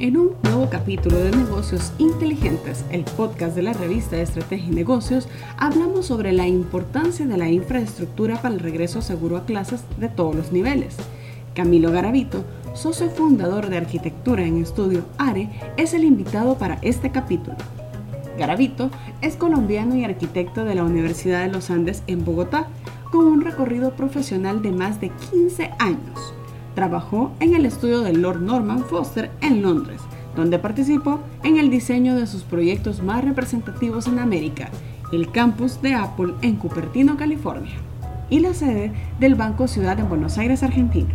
En un nuevo capítulo de Negocios Inteligentes, el podcast de la revista de Estrategia y Negocios, hablamos sobre la importancia de la infraestructura para el regreso seguro a clases de todos los niveles. Camilo Garavito, socio fundador de arquitectura en estudio ARE, es el invitado para este capítulo. Garavito es colombiano y arquitecto de la Universidad de los Andes en Bogotá, con un recorrido profesional de más de 15 años. Trabajó en el estudio de Lord Norman Foster en Londres, donde participó en el diseño de sus proyectos más representativos en América, el campus de Apple en Cupertino, California, y la sede del Banco Ciudad en Buenos Aires, Argentina.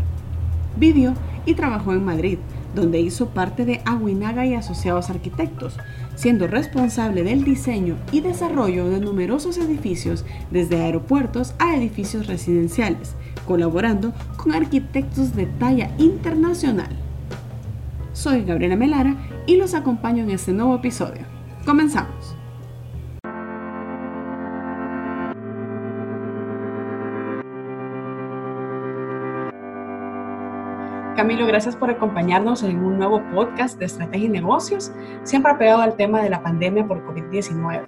Vivió y trabajó en Madrid, donde hizo parte de Aguinaga y Asociados Arquitectos, siendo responsable del diseño y desarrollo de numerosos edificios, desde aeropuertos a edificios residenciales, colaborando con arquitectos de talla internacional. Soy Gabriela Melara y los acompaño en este nuevo episodio. Comenzamos. Camilo, gracias por acompañarnos en un nuevo podcast de Estrategia y Negocios, siempre apegado al tema de la pandemia por COVID-19.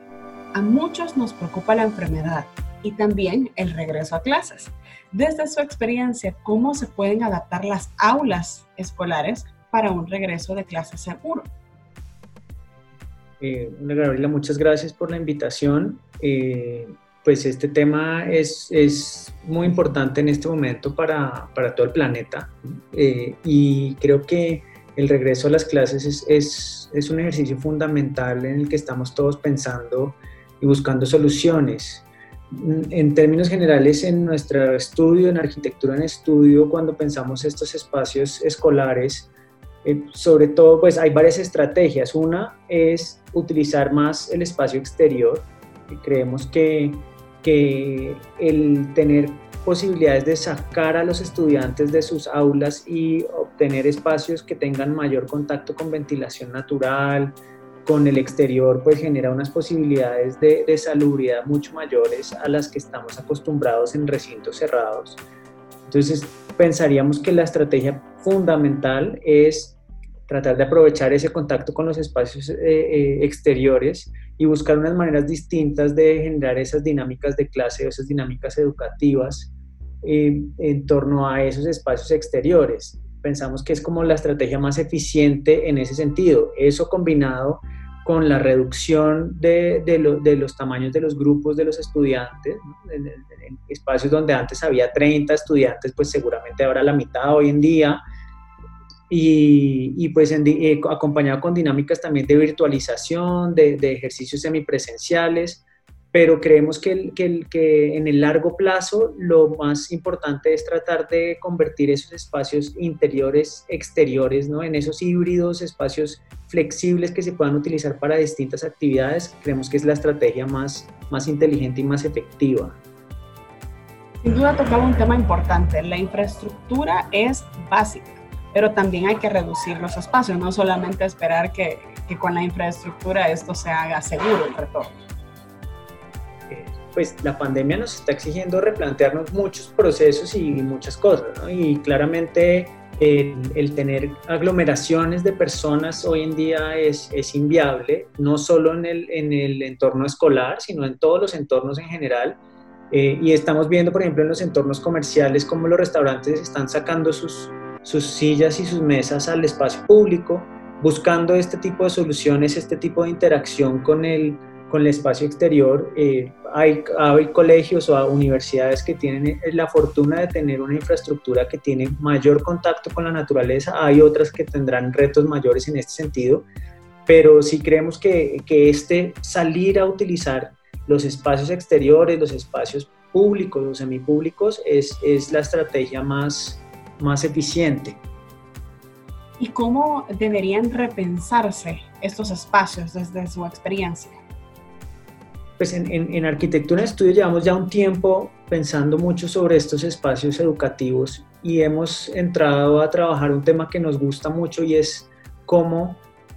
A muchos nos preocupa la enfermedad y también el regreso a clases. Desde su experiencia, ¿cómo se pueden adaptar las aulas escolares para un regreso de clases seguro? Eh, Gabriela, muchas gracias por la invitación. Eh, pues este tema es, es, muy importante en este momento para, para todo el planeta eh, y creo que el regreso a las clases es, es, es, un ejercicio fundamental en el que estamos todos pensando y buscando soluciones. En términos generales, en nuestro estudio, en arquitectura en estudio, cuando pensamos estos espacios escolares, eh, sobre todo, pues hay varias estrategias. Una es utilizar más el espacio exterior. Creemos que que el tener posibilidades de sacar a los estudiantes de sus aulas y obtener espacios que tengan mayor contacto con ventilación natural, con el exterior, pues genera unas posibilidades de, de salubridad mucho mayores a las que estamos acostumbrados en recintos cerrados. Entonces, pensaríamos que la estrategia fundamental es tratar de aprovechar ese contacto con los espacios eh, eh, exteriores y buscar unas maneras distintas de generar esas dinámicas de clase, esas dinámicas educativas eh, en torno a esos espacios exteriores. Pensamos que es como la estrategia más eficiente en ese sentido. Eso combinado con la reducción de, de, los tamaños de los grupos de los estudiantes, en, espacios donde antes había 30 estudiantes, pues seguramente ahora la mitad hoy en día, y, pues eh, acompañado con dinámicas también de virtualización, de, ejercicios semipresenciales, pero creemos que, que, en el largo plazo lo más importante es tratar de convertir esos espacios interiores, exteriores, ¿no? en esos híbridos, espacios flexibles que se puedan utilizar para distintas actividades, creemos que es la estrategia más, más inteligente y más efectiva. Sin duda tocaba un tema importante, la infraestructura es básica pero también hay que reducir los espacios, no solamente esperar que, que con la infraestructura esto se haga seguro el retorno. Pues la pandemia nos está exigiendo replantearnos muchos procesos y muchas cosas, y claramente el, tener aglomeraciones de personas hoy en día es, es inviable, no solo en el, en el, entorno escolar, sino en todos los entornos en general. Eh, y estamos viendo, por ejemplo, en los entornos comerciales, cómo los restaurantes están sacando sus, sus sillas y sus mesas al espacio público, buscando este tipo de soluciones, este tipo de interacción con el, con el espacio exterior. Eh, hay, hay, colegios o universidades que tienen eh, la fortuna de tener una infraestructura que tiene mayor contacto con la naturaleza, hay otras que tendrán retos mayores en este sentido, pero sí creemos que, que este salir a utilizar los espacios exteriores, los espacios públicos, los semipúblicos, es, es la estrategia más, más eficiente. ¿Y cómo deberían repensarse estos espacios desde su experiencia? Pues en, en, arquitectura de estudio llevamos ya un tiempo pensando mucho sobre estos espacios educativos y hemos entrado a trabajar un tema que nos gusta mucho y es cómo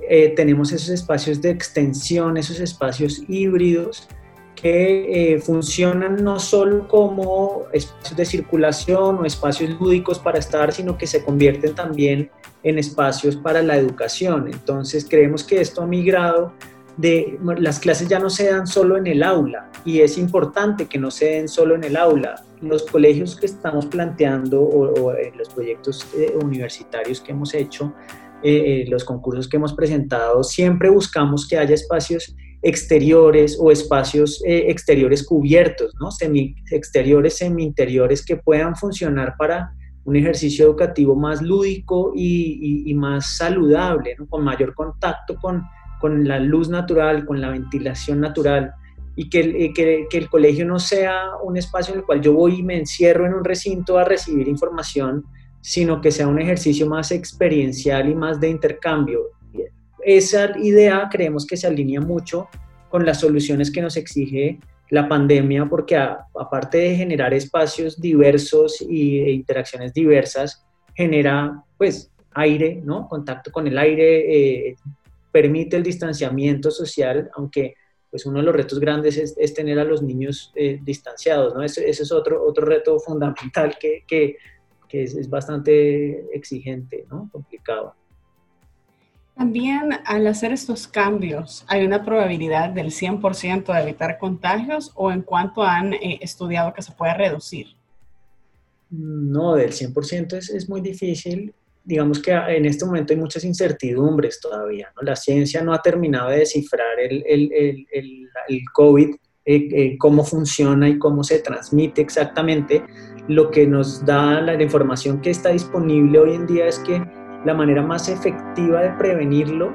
eh, tenemos esos espacios de extensión, esos espacios híbridos que eh, funcionan no solo como espacios de circulación o espacios lúdicos para estar, sino que se convierten también en espacios para la educación. Entonces creemos que esto ha migrado las clases ya no se dan solo en el aula y es importante que no se den solo en el aula. Los colegios que estamos planteando o, los proyectos eh, universitarios que hemos hecho, eh, los concursos que hemos presentado, siempre buscamos que haya espacios exteriores o espacios eh, exteriores cubiertos, ¿no? Semi exteriores, semi interiores que puedan funcionar para un ejercicio educativo más lúdico y, más saludable, con mayor contacto con, con, la luz natural, con la ventilación natural y que, eh, que, que, el colegio no sea un espacio en el cual yo voy y me encierro en un recinto a recibir información, sino que sea un ejercicio más experiencial y más de intercambio esa idea creemos que se alinea mucho con las soluciones que nos exige la pandemia, porque aparte de generar espacios diversos y e interacciones diversas, genera pues aire, ¿no? Contacto con el aire, eh, permite el distanciamiento social, aunque pues uno de los retos grandes es, tener a los niños eh, distanciados, ¿no? Ese, es otro, otro reto fundamental que, que, que es, es, bastante exigente, ¿no? Complicado. También al hacer estos cambios, ¿hay una probabilidad del 100% de evitar contagios o en cuanto han eh, estudiado que se puede reducir? No, del 100% es, es, muy difícil. Digamos que en este momento hay muchas incertidumbres todavía. ¿no? La ciencia no ha terminado de descifrar el, el, el, el COVID, eh, eh, cómo funciona y cómo se transmite exactamente. Lo que nos da la información que está disponible hoy en día es que la manera más efectiva de prevenirlo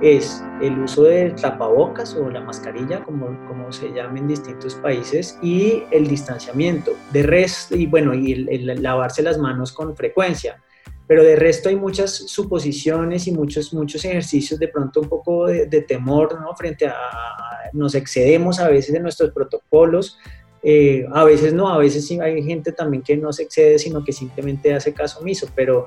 es el uso de tapabocas o la mascarilla, como, como se llama en distintos países, y el distanciamiento. De resto, y bueno, y el, lavarse las manos con frecuencia. Pero de resto hay muchas suposiciones y muchos, muchos ejercicios de pronto un poco de, temor, ¿no? Frente a, nos excedemos a veces de nuestros protocolos, eh, a veces no, a veces sí hay gente también que no se excede, sino que simplemente hace caso omiso, pero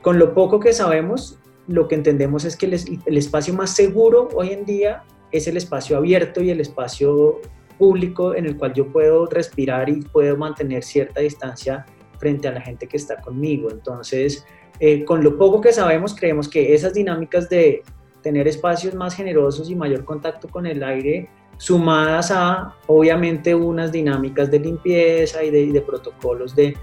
con lo poco que sabemos, lo que entendemos es que el, espacio más seguro hoy en día es el espacio abierto y el espacio público en el cual yo puedo respirar y puedo mantener cierta distancia frente a la gente que está conmigo. Entonces, eh, con lo poco que sabemos, creemos que esas dinámicas de tener espacios más generosos y mayor contacto con el aire, sumadas a, obviamente, unas dinámicas de limpieza y de protocolos de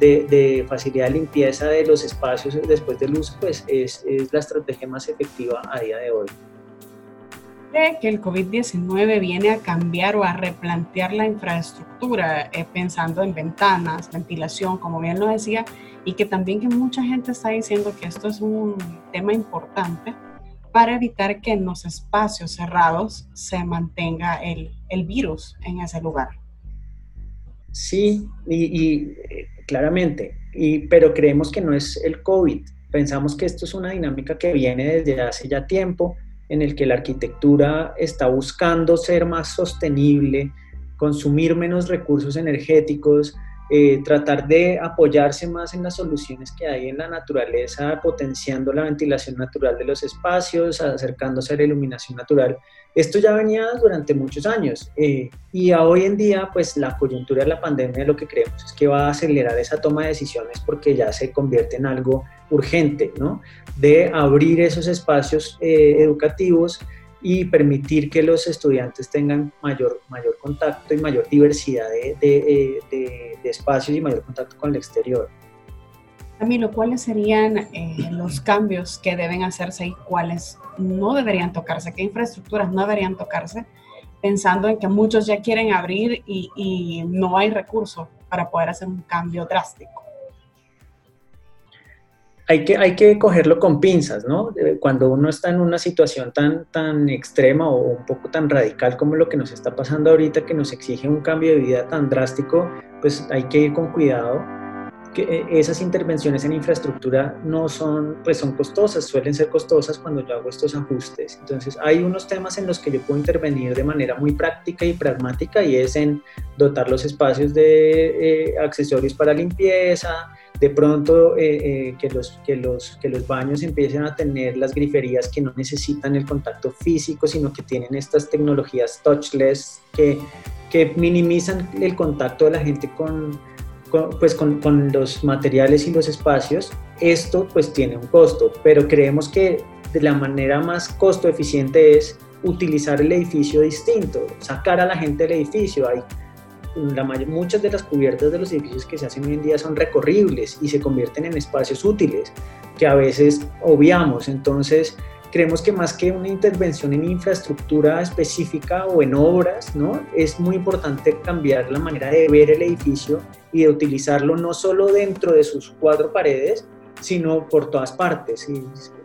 de, facilidad de limpieza de los espacios después del uso, pues es, es la estrategia más efectiva a día de hoy. ¿Cree que el COVID-19 viene a cambiar o a replantear la infraestructura, eh, pensando en ventanas, ventilación, como bien lo decía, y que también que mucha gente está diciendo que esto es un tema importante para evitar que en los espacios cerrados se mantenga el, el virus en ese lugar? Sí, y, y claramente, y, pero creemos que no es el COVID. Pensamos que esto es una dinámica que viene desde hace ya tiempo, en el que la arquitectura está buscando ser más sostenible, consumir menos recursos energéticos, eh, tratar de apoyarse más en las soluciones que hay en la naturaleza, potenciando la ventilación natural de los espacios, acercándose a la iluminación natural. Esto ya venía durante muchos años eh, y hoy en día pues la coyuntura de la pandemia lo que creemos es que va a acelerar esa toma de decisiones porque ya se convierte en algo urgente, ¿no? De abrir esos espacios eh, educativos y permitir que los estudiantes tengan mayor, mayor contacto y mayor diversidad de, de, de, espacios y mayor contacto con el exterior. Camilo, ¿cuáles serían eh, los cambios que deben hacerse y cuáles no deberían tocarse? ¿Qué infraestructuras no deberían tocarse? Pensando en que muchos ya quieren abrir y, y no hay recursos para poder hacer un cambio drástico hay que, hay que cogerlo con pinzas, ¿no? Cuando uno está en una situación tan, tan extrema o un poco tan radical como lo que nos está pasando ahorita, que nos exige un cambio de vida tan drástico, pues hay que ir con cuidado. Que eh, esas intervenciones en infraestructura no son, pues son costosas, suelen ser costosas cuando yo hago estos ajustes. Entonces hay unos temas en los que yo puedo intervenir de manera muy práctica y pragmática y es en dotar los espacios de eh, accesorios para limpieza, de pronto eh, eh, que, los, que, los, que los baños empiecen a tener las griferías que no necesitan el contacto físico, sino que tienen estas tecnologías touchless que, que minimizan el contacto de la gente con, pues con, con, los materiales y los espacios, esto pues tiene un costo, pero creemos que de la manera más costo eficiente es utilizar el edificio distinto, sacar a la gente del edificio. Hay muchas de las cubiertas de los edificios que se hacen hoy en día son recorribles y se convierten en espacios útiles que a veces obviamos. Entonces, creemos que más que una intervención en infraestructura específica o en obras, ¿no? es muy importante cambiar la manera de ver el edificio y de utilizarlo no solo dentro de sus cuatro paredes, sino por todas partes. Y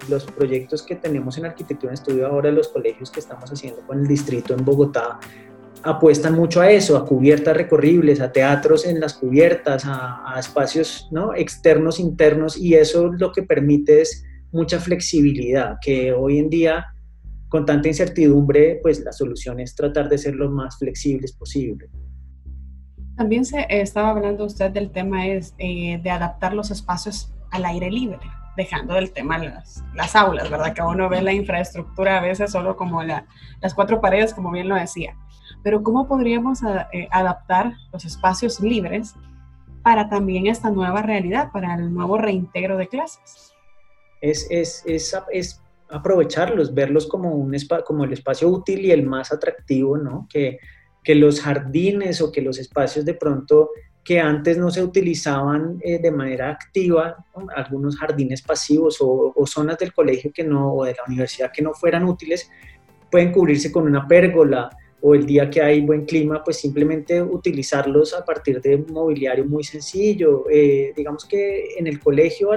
los proyectos que tenemos en arquitectura en estudio ahora, los colegios que estamos haciendo con el distrito en Bogotá, apuestan mucho a eso, a cubiertas recorribles, a teatros en las cubiertas, a, espacios ¿no? externos, internos, y eso lo que permite es mucha flexibilidad, que hoy en día, con tanta incertidumbre, pues la solución es tratar de ser lo más flexibles posible. También se estaba hablando usted del tema es, eh, de adaptar los espacios al aire libre, dejando del tema las, las aulas, ¿verdad? Que uno ve la infraestructura a veces solo como la, las cuatro paredes, como bien lo decía pero ¿cómo podríamos eh, adaptar los espacios libres para también esta nueva realidad, para el nuevo reintegro de clases? Es, es, es, es aprovecharlos, verlos como, un como el espacio útil y el más atractivo, ¿no? Que, que los jardines o que los espacios de pronto que antes no se utilizaban eh, de manera activa, algunos jardines pasivos o, o, zonas del colegio que no, o de la universidad que no fueran útiles, pueden cubrirse con una pérgola, o el día que hay buen clima, pues simplemente utilizarlos a partir de mobiliario muy sencillo. Eh, digamos que en el colegio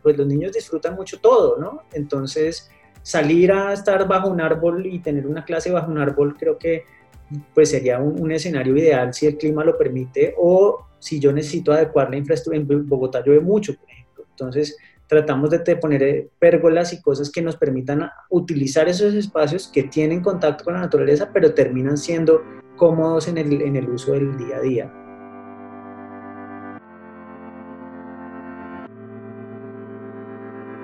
pues los niños disfrutan mucho todo, ¿no? Entonces, salir a estar bajo un árbol y tener una clase bajo un árbol creo que pues sería un, escenario ideal si el clima lo permite o si yo necesito adecuar la infraestructura. En Bogotá llueve mucho. Entonces, tratamos de poner eh, pérgolas y cosas que nos permitan utilizar esos espacios que tienen contacto con la naturaleza, pero terminan siendo cómodos en el, uso del día a día.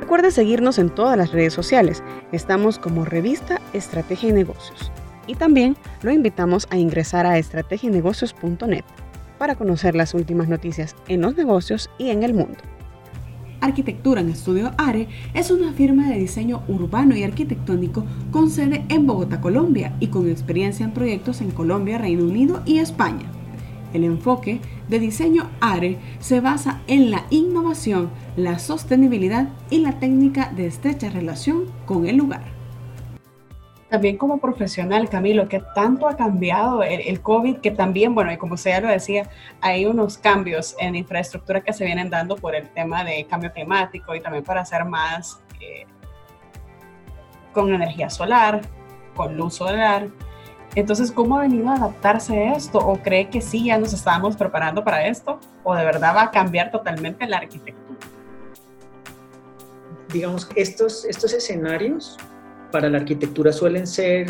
Recuerde seguirnos en todas las redes sociales. Estamos como revista Estrategia y Negocios. Y también lo invitamos a ingresar a estrategienegocios.net para conocer las últimas noticias en los negocios y en el mundo. Arquitectura en Estudio ARE es una firma de diseño urbano y arquitectónico con sede en Bogotá, Colombia y con experiencia en proyectos en Colombia, Reino Unido y España. El enfoque de diseño ARE se basa en la innovación, la sostenibilidad y la técnica de estrecha relación con el lugar. También como profesional, Camilo, que tanto ha cambiado el, COVID, que también, bueno, y como usted ya lo decía, hay unos cambios en infraestructura que se vienen dando por el tema de cambio climático y también para hacer más eh, con energía solar, con luz solar. Entonces, ¿cómo ha venido a adaptarse esto? ¿O cree que sí, ya nos estábamos preparando para esto? ¿O de verdad va a cambiar totalmente la arquitectura? Digamos, estos, estos escenarios para la arquitectura suelen ser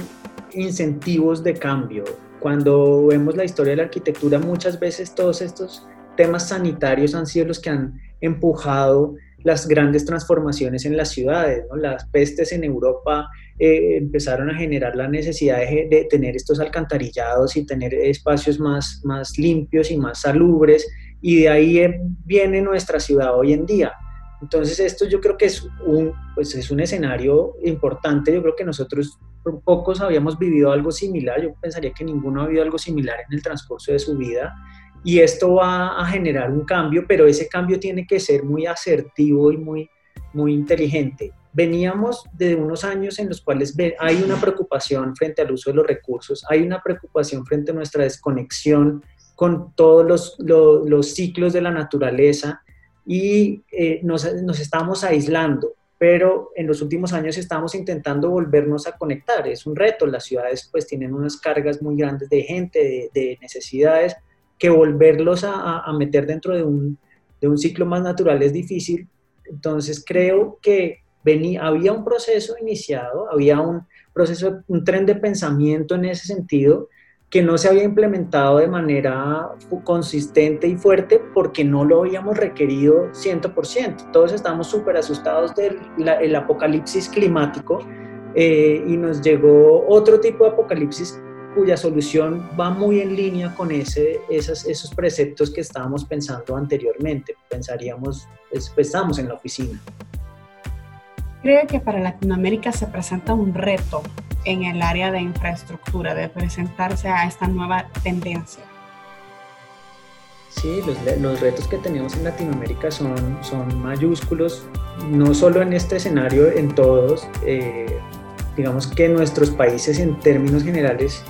incentivos de cambio. Cuando vemos la historia de la arquitectura, muchas veces todos estos temas sanitarios han sido los que han empujado las grandes transformaciones en las ciudades. Las pestes en Europa eh, empezaron a generar la necesidad de, tener estos alcantarillados y tener espacios más, más limpios y más salubres, y de ahí eh, viene nuestra ciudad hoy en día. Entonces esto yo creo que es un, pues es un escenario importante, yo creo que nosotros pocos habíamos vivido algo similar, yo pensaría que ninguno ha vivido algo similar en el transcurso de su vida. Y esto va a generar un cambio, pero ese cambio tiene que ser muy asertivo y muy, muy inteligente. Veníamos de unos años en los cuales hay una preocupación frente al uso de los recursos, hay una preocupación frente a nuestra desconexión con todos los, los, los ciclos de la naturaleza, y eh, nos, nos estamos aislando, pero en los últimos años estamos intentando volvernos a conectar. Es un reto, las ciudades pues tienen unas cargas muy grandes de gente, de, necesidades, que volverlos a, a, meter dentro de un, de un ciclo más natural es difícil. Entonces creo que venía, había un proceso iniciado, había un proceso, un tren de pensamiento en ese sentido, que no se había implementado de manera consistente y fuerte porque no lo habíamos requerido 100%. Todos estamos súper asustados del apocalipsis climático eh, y nos llegó otro tipo de apocalipsis cuya solución va muy en línea con ese, esos, esos preceptos que estábamos pensando anteriormente. Pensaríamos, pues, estamos en la oficina. ¿Cree que para Latinoamérica se presenta un reto en el área de infraestructura, de presentarse a esta nueva tendencia? Sí, los, los, retos que tenemos en Latinoamérica son, son mayúsculos, no solo en este escenario, en todos. Eh, digamos que nuestros países en términos generales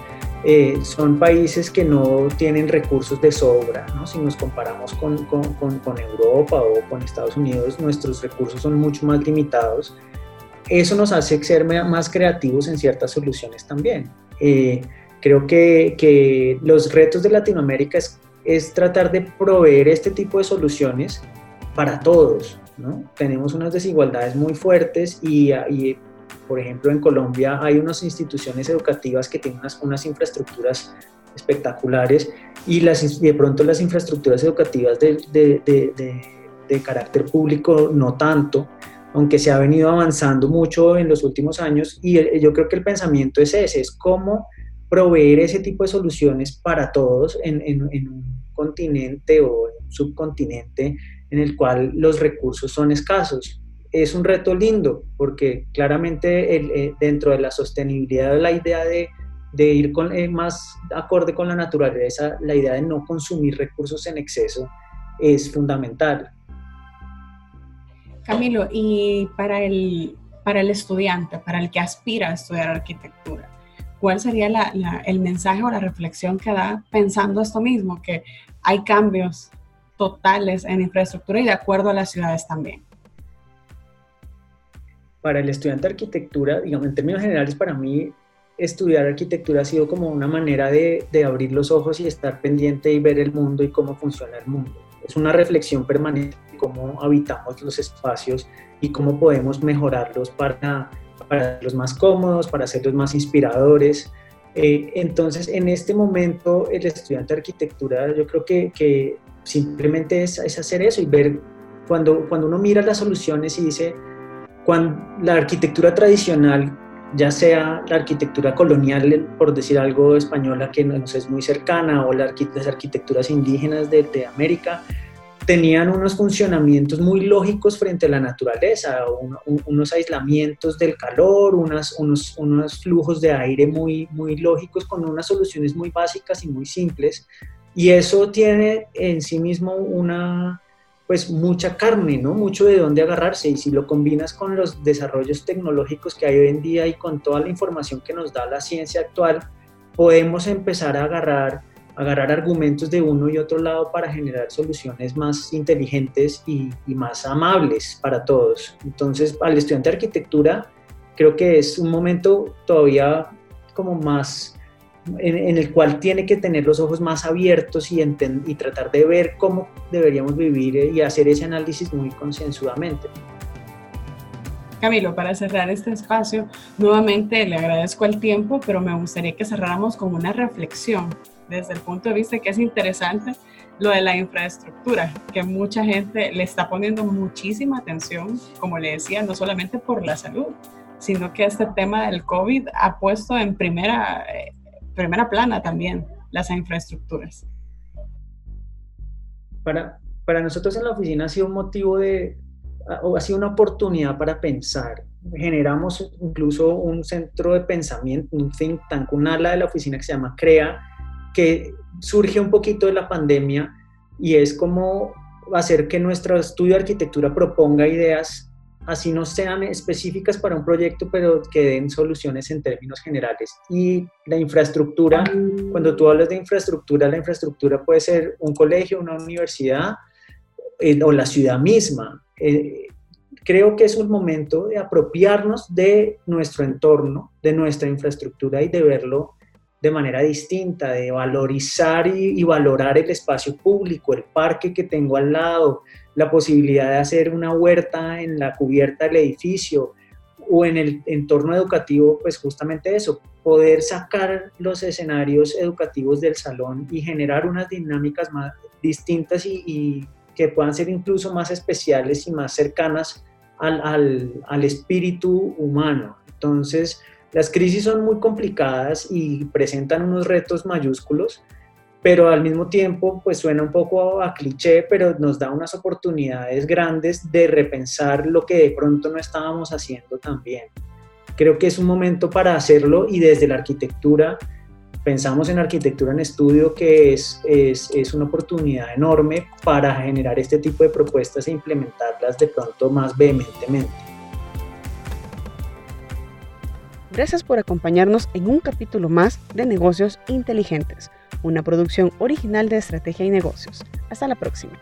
eh, son países que no tienen recursos de sobra, ¿no? si nos comparamos con, con, con, Europa o con Estados Unidos, nuestros recursos son mucho más limitados. Eso nos hace ser más creativos en ciertas soluciones también. Eh, creo que, los retos de Latinoamérica es, tratar de proveer este tipo de soluciones para todos. Tenemos unas desigualdades muy fuertes y, por ejemplo, en Colombia hay unas instituciones educativas que tienen unas, infraestructuras espectaculares y, de pronto las infraestructuras educativas de, carácter público no tanto, aunque se ha venido avanzando mucho en los últimos años y yo creo que el pensamiento es ese, es cómo proveer ese tipo de soluciones para todos en, un continente o en un subcontinente en el cual los recursos son escasos es un reto lindo porque claramente eh, dentro de la sostenibilidad la idea de, ir con, eh, más acorde con la naturaleza, la idea de no consumir recursos en exceso es fundamental. Camilo, y para el, para el estudiante, para el que aspira a estudiar arquitectura, ¿cuál sería el mensaje o la reflexión que da pensando esto mismo, que hay cambios totales en infraestructura y de acuerdo a las ciudades también? para el estudiante de arquitectura, digamos, en términos generales, para mí estudiar arquitectura ha sido como una manera de, de, abrir los ojos y estar pendiente y ver el mundo y cómo funciona el mundo. Es una reflexión permanente de cómo habitamos los espacios y cómo podemos mejorarlos para, para hacerlos más cómodos, para hacerlos más inspiradores. Eh, entonces, en este momento, el estudiante de arquitectura, yo creo que, que simplemente es, es hacer eso y ver cuando, cuando uno mira las soluciones y dice, cuando la arquitectura tradicional, ya sea la arquitectura colonial, por decir algo española que nos es muy cercana, o las arquitecturas indígenas de, América, tenían unos funcionamientos muy lógicos frente a la naturaleza, unos aislamientos del calor, unos, unos flujos de aire muy, muy lógicos con unas soluciones muy básicas y muy simples. Y eso tiene en sí mismo una, pues mucha carne, ¿no? Mucho de dónde agarrarse y si lo combinas con los desarrollos tecnológicos que hay hoy en día y con toda la información que nos da la ciencia actual, podemos empezar a agarrar, agarrar argumentos de uno y otro lado para generar soluciones más inteligentes y, y más amables para todos. Entonces, al estudiante de arquitectura, creo que es un momento todavía como más en, el cual tiene que tener los ojos más abiertos y, y tratar de ver cómo deberíamos vivir eh, y hacer ese análisis muy concienzudamente. Camilo, para cerrar este espacio, nuevamente le agradezco el tiempo, pero me gustaría que cerráramos con una reflexión desde el punto de vista que es interesante lo de la infraestructura, que mucha gente le está poniendo muchísima atención, como le decía, no solamente por la salud, sino que este tema del COVID ha puesto en primera eh, primera plana también las infraestructuras. Para, para nosotros en la oficina ha sido un motivo de, o ha sido una oportunidad para pensar. Generamos incluso un centro de pensamiento, un think tank, un ala de la oficina que se llama CREA, que surge un poquito de la pandemia y es como hacer que nuestro estudio de arquitectura proponga ideas así no sean específicas para un proyecto, pero que den soluciones en términos generales. Y la infraestructura, cuando tú hablas de infraestructura, la infraestructura puede ser un colegio, una universidad eh, o la ciudad misma. Eh, creo que es un momento de apropiarnos de nuestro entorno, de nuestra infraestructura y de verlo de manera distinta, de valorizar y, y, valorar el espacio público, el parque que tengo al lado, la posibilidad de hacer una huerta en la cubierta del edificio o en el entorno educativo, pues justamente eso, poder sacar los escenarios educativos del salón y generar unas dinámicas más distintas y, que puedan ser incluso más especiales y más cercanas al, al, al espíritu humano. Entonces, Las crisis son muy complicadas y presentan unos retos mayúsculos, pero al mismo tiempo pues suena un poco a cliché, pero nos da unas oportunidades grandes de repensar lo que de pronto no estábamos haciendo tan bien. Creo que es un momento para hacerlo y desde la arquitectura, pensamos en arquitectura en estudio que es, es, es una oportunidad enorme para generar este tipo de propuestas e implementarlas de pronto más vehementemente. Gracias por acompañarnos en un capítulo más de Negocios Inteligentes, una producción original de Estrategia y Negocios. Hasta la próxima.